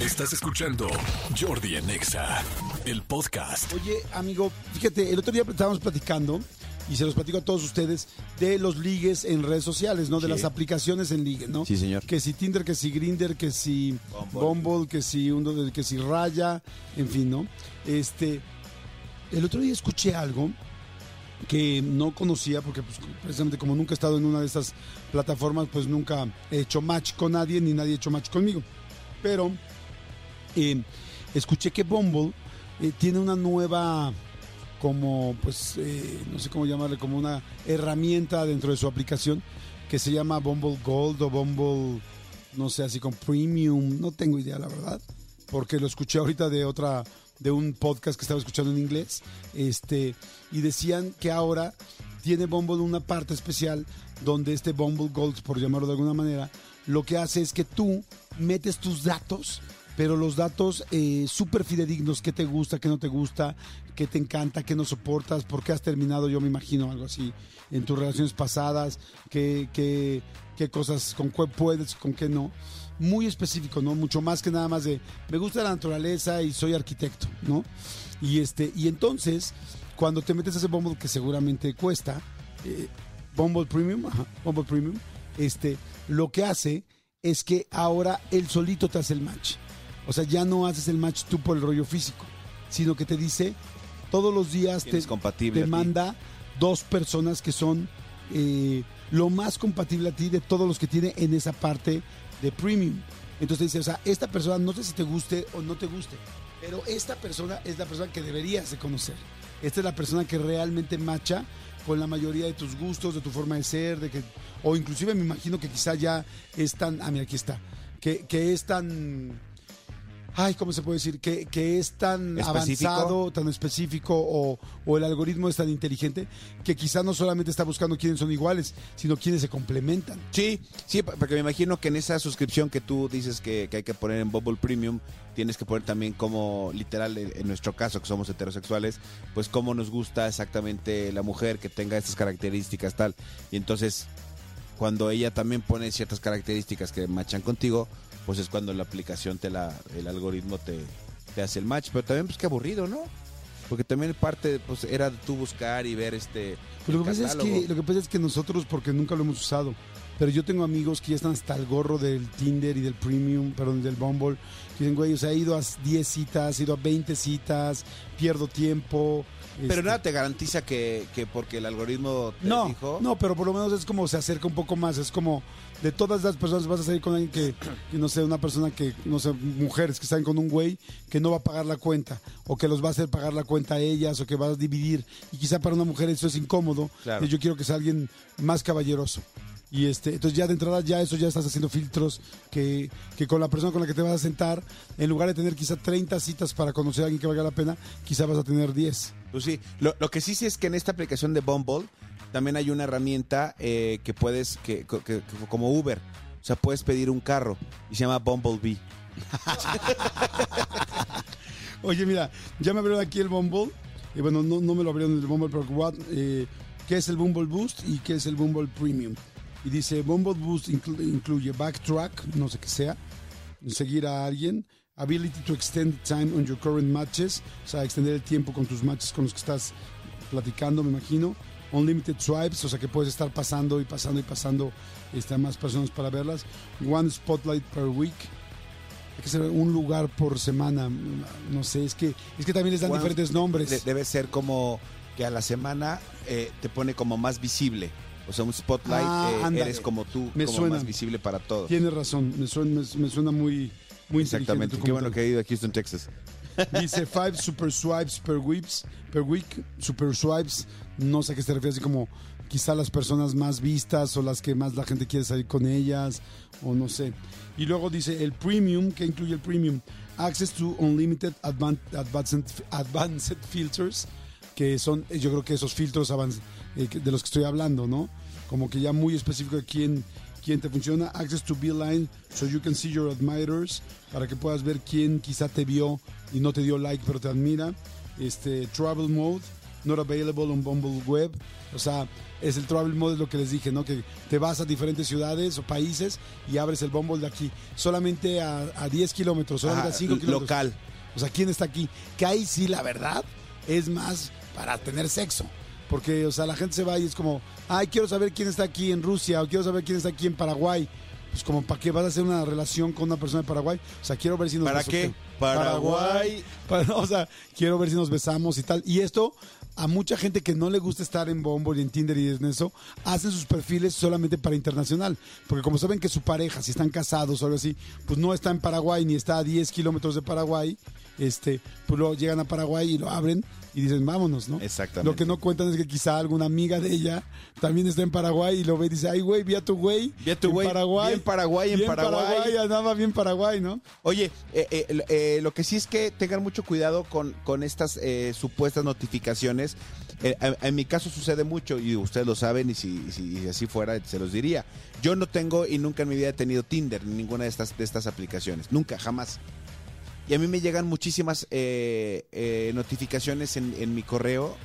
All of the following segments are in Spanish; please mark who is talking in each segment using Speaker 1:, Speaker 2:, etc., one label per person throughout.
Speaker 1: Estás escuchando Jordi en Exa, el podcast.
Speaker 2: Oye, amigo, fíjate, el otro día estábamos platicando y se los platico a todos ustedes de los ligues en redes sociales, ¿no? De las aplicaciones en ligue, ¿no?
Speaker 3: Sí, señor.
Speaker 2: Que si Tinder, que si Grinder, que si Bumble, que si uno, que si Raya, en fin, ¿no? Este, el otro día escuché algo que no conocía porque pues, precisamente como nunca he estado en una de esas plataformas, pues nunca he hecho match con nadie ni nadie ha hecho match conmigo. Pero eh, escuché que Bumble eh, tiene una nueva como pues eh, no sé cómo llamarle como una herramienta dentro de su aplicación que se llama Bumble Gold o Bumble no sé así con Premium. No tengo idea la verdad porque lo escuché ahorita de otra de un podcast que estaba escuchando en inglés. Este y decían que ahora tiene Bumble una parte especial donde este Bumble Gold por llamarlo de alguna manera lo que hace es que tú metes tus datos pero los datos eh, súper fidedignos, qué te gusta, qué no te gusta, qué te encanta, qué no soportas, por qué has terminado, yo me imagino algo así, en tus relaciones pasadas, qué, qué, qué cosas, con qué puedes, con qué no. Muy específico, ¿no? Mucho más que nada más de, me gusta la naturaleza y soy arquitecto, ¿no? Y, este, y entonces, cuando te metes a ese Bumble que seguramente cuesta, eh, Bumble Premium, ajá, Premium, este, lo que hace es que ahora él solito te hace el match. O sea, ya no haces el match tú por el rollo físico, sino que te dice todos los días te,
Speaker 3: compatible
Speaker 2: te manda dos personas que son eh, lo más compatible a ti de todos los que tiene en esa parte de premium. Entonces dice, o sea, esta persona no sé si te guste o no te guste, pero esta persona es la persona que deberías de conocer. Esta es la persona que realmente macha con la mayoría de tus gustos, de tu forma de ser, de que, o inclusive me imagino que quizá ya es tan, ah, mira, aquí está, que, que es tan ay, ¿cómo se puede decir? Que, que es tan
Speaker 3: ¿Específico?
Speaker 2: avanzado, tan específico o, o el algoritmo es tan inteligente que quizá no solamente está buscando quiénes son iguales, sino quiénes se complementan.
Speaker 3: Sí, sí, porque me imagino que en esa suscripción que tú dices que, que hay que poner en Bubble Premium, tienes que poner también como, literal, en nuestro caso, que somos heterosexuales, pues cómo nos gusta exactamente la mujer que tenga estas características, tal. Y entonces, cuando ella también pone ciertas características que machan contigo, pues es cuando la aplicación te la, el algoritmo te, te hace el match. Pero también, pues qué aburrido, ¿no? Porque también parte, pues, era tú buscar y ver este.
Speaker 2: Pues lo,
Speaker 3: el
Speaker 2: que pasa es
Speaker 3: catálogo.
Speaker 2: que, lo que pasa es que nosotros, porque nunca lo hemos usado, pero yo tengo amigos que ya están hasta el gorro del Tinder y del Premium, perdón, del Bumble, que dicen, güey, o sea, he ido a 10 citas, he ido a 20 citas, pierdo tiempo.
Speaker 3: Pero
Speaker 2: este,
Speaker 3: nada te garantiza que, que porque el algoritmo te
Speaker 2: No,
Speaker 3: dijo.
Speaker 2: no, pero por lo menos es como se acerca un poco más. Es como de todas las personas vas a salir con alguien que, que no sé, una persona que, no sé, mujeres que están con un güey que no va a pagar la cuenta o que los va a hacer pagar la cuenta a ellas o que va a dividir. Y quizá para una mujer eso es incómodo.
Speaker 3: Claro.
Speaker 2: Y yo quiero que sea alguien más caballeroso. Y este, entonces ya de entrada ya eso ya estás haciendo filtros que, que con la persona con la que te vas a sentar, en lugar de tener quizá 30 citas para conocer a alguien que valga la pena, quizá vas a tener 10.
Speaker 3: Pues sí, lo, lo que sí sí es que en esta aplicación de Bumble también hay una herramienta eh, que puedes, que, que- que- como Uber, o sea, puedes pedir un carro y se llama Bumblebee.
Speaker 2: Oye, mira, ya me abrieron aquí el Bumble. Y bueno, no, no me lo abrieron el Bumble, pero what, eh, ¿qué es el Bumble Boost y qué es el Bumble Premium? Y dice, Bumble Boost inclu- incluye backtrack, no sé qué sea, seguir a alguien, ability to extend time on your current matches, o sea, extender el tiempo con tus matches con los que estás platicando, me imagino. Unlimited swipes, o sea que puedes estar pasando y pasando y pasando este, a más personas para verlas. One spotlight per week. Hay que ser un lugar por semana. No sé, es que, es que también les dan diferentes nombres.
Speaker 3: De- debe ser como que a la semana eh, te pone como más visible. O sea, un spotlight,
Speaker 2: Ah,
Speaker 3: eh, eres como tú,
Speaker 2: Me
Speaker 3: como
Speaker 2: suena.
Speaker 3: más visible para todos.
Speaker 2: Tienes razón, me suena, me, me suena muy, muy
Speaker 3: Exactamente. Qué bueno que he ido a Houston, Texas.
Speaker 2: Dice five super swipes per weeks, per week, super swipes, no sé a qué se refiere, así como quizá las personas más vistas o las que más la gente quiere salir con ellas, o no sé. Y luego dice el premium, que incluye el premium, access to unlimited advan- advanced, advanced filters, que son, eh, yo creo que esos filtros eh, de los que estoy hablando, ¿no? Como que ya muy específico de quién, quién te funciona. Access to Beeline, so you can see your admirers, para que puedas ver quién quizá te vio y no te dio like, pero te admira. Este, Travel Mode, not available on Bumble Web. O sea, es el travel mode, es lo que les dije, ¿no? Que te vas a diferentes ciudades o países y abres el Bumble de aquí. Solamente a, a 10 kilómetros, solamente a 5 kilómetros.
Speaker 3: local.
Speaker 2: O sea, ¿quién está aquí? Que ahí sí, la verdad, es más para tener sexo. Porque, o sea, la gente se va y es como, ay, quiero saber quién está aquí en Rusia o quiero saber quién está aquí en Paraguay. Pues como, ¿para qué vas a hacer una relación con una persona de Paraguay? O sea, quiero ver si nos
Speaker 3: ¿Para qué? Paraguay.
Speaker 2: Para- o sea, quiero ver si nos besamos y tal. Y esto, a mucha gente que no le gusta estar en Bumble y en Tinder y en eso, hacen sus perfiles solamente para internacional. Porque como saben que su pareja, si están casados o algo así, pues no está en Paraguay ni está a 10 kilómetros de Paraguay, este, pues luego llegan a Paraguay y lo abren y dicen, vámonos, ¿no?
Speaker 3: Exactamente.
Speaker 2: Lo que no cuentan es que quizá alguna amiga de ella también está en Paraguay y lo ve y dice, ay, güey, vi a tu güey.
Speaker 3: Vi a tu
Speaker 2: en
Speaker 3: güey,
Speaker 2: Paraguay.
Speaker 3: bien Paraguay, en
Speaker 2: bien
Speaker 3: Paraguay".
Speaker 2: andaba bien Paraguay, ¿no?
Speaker 3: Oye, eh, eh, eh, lo que sí es que tengan mucho cuidado con, con estas eh, supuestas notificaciones. Eh, en mi caso sucede mucho y ustedes lo saben y si, si- y así fuera se los diría. Yo no tengo y nunca en mi vida he tenido Tinder ni ninguna de estas, de estas aplicaciones. Nunca, jamás. Y a mí me llegan muchísimas eh, eh, notificaciones en, en mi correo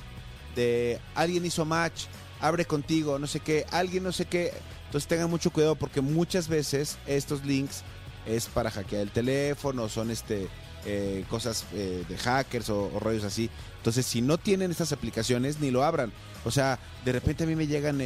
Speaker 3: de alguien hizo match, abre contigo, no sé qué, alguien no sé qué. Entonces tengan mucho cuidado porque muchas veces estos links es para hackear el teléfono, son este eh, cosas de hackers o, rollos así. Entonces, si no tienen estas aplicaciones, ni lo abran. O sea, de repente a mí me llegan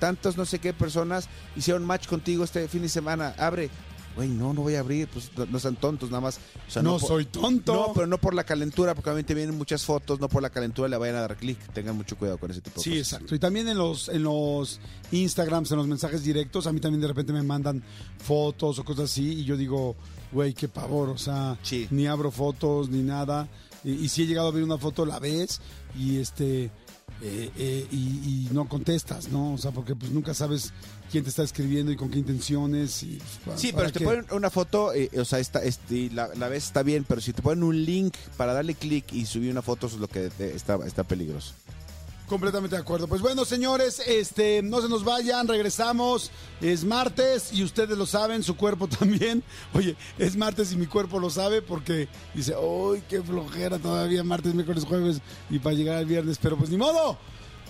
Speaker 3: tantos no sé qué personas hicieron match contigo este fin de semana, abre. Güey, no, no voy a abrir, pues no, no sean tontos nada más. O sea,
Speaker 2: no soy tonto.
Speaker 3: No, pero no por la calentura, porque obviamente vienen muchas fotos, no por la calentura le vayan a dar clic. Tengan mucho cuidado con ese tipo de
Speaker 2: Sí,
Speaker 3: cosas.
Speaker 2: exacto. Y también en los, en los Instagrams, en los mensajes directos, a mí también de repente me mandan fotos o cosas así y yo digo, güey, qué pavor, o sea,
Speaker 3: Sí.
Speaker 2: ni abro fotos ni nada. Y, y si he llegado a ver una foto, la ves y este eh, eh, y, y no contestas, ¿no? O sea, porque pues nunca sabes quién te está escribiendo y con qué intenciones. Y, pues, ¿para-
Speaker 3: Sí, pero si te ponen una foto, eh, o sea, esta, este, la, la ves está bien, pero si te ponen un link para darle clic y subir una foto, eso es lo que eh, está, está peligroso.
Speaker 2: Completamente de acuerdo. Pues bueno, señores, este, no se nos vayan, regresamos. Es martes y ustedes lo saben, su cuerpo también. Oye, es martes y mi cuerpo lo sabe porque dice, ¡ay, qué flojera todavía! Martes, miércoles, jueves y para llegar al viernes. Pero pues ni modo.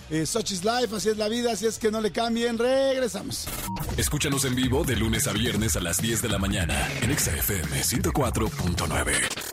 Speaker 2: Eh, such is life, así es la vida, así es que no le cambien. Regresamos.
Speaker 1: Escúchanos en vivo de lunes a viernes a las 10 de la mañana en Exa FM 104.9.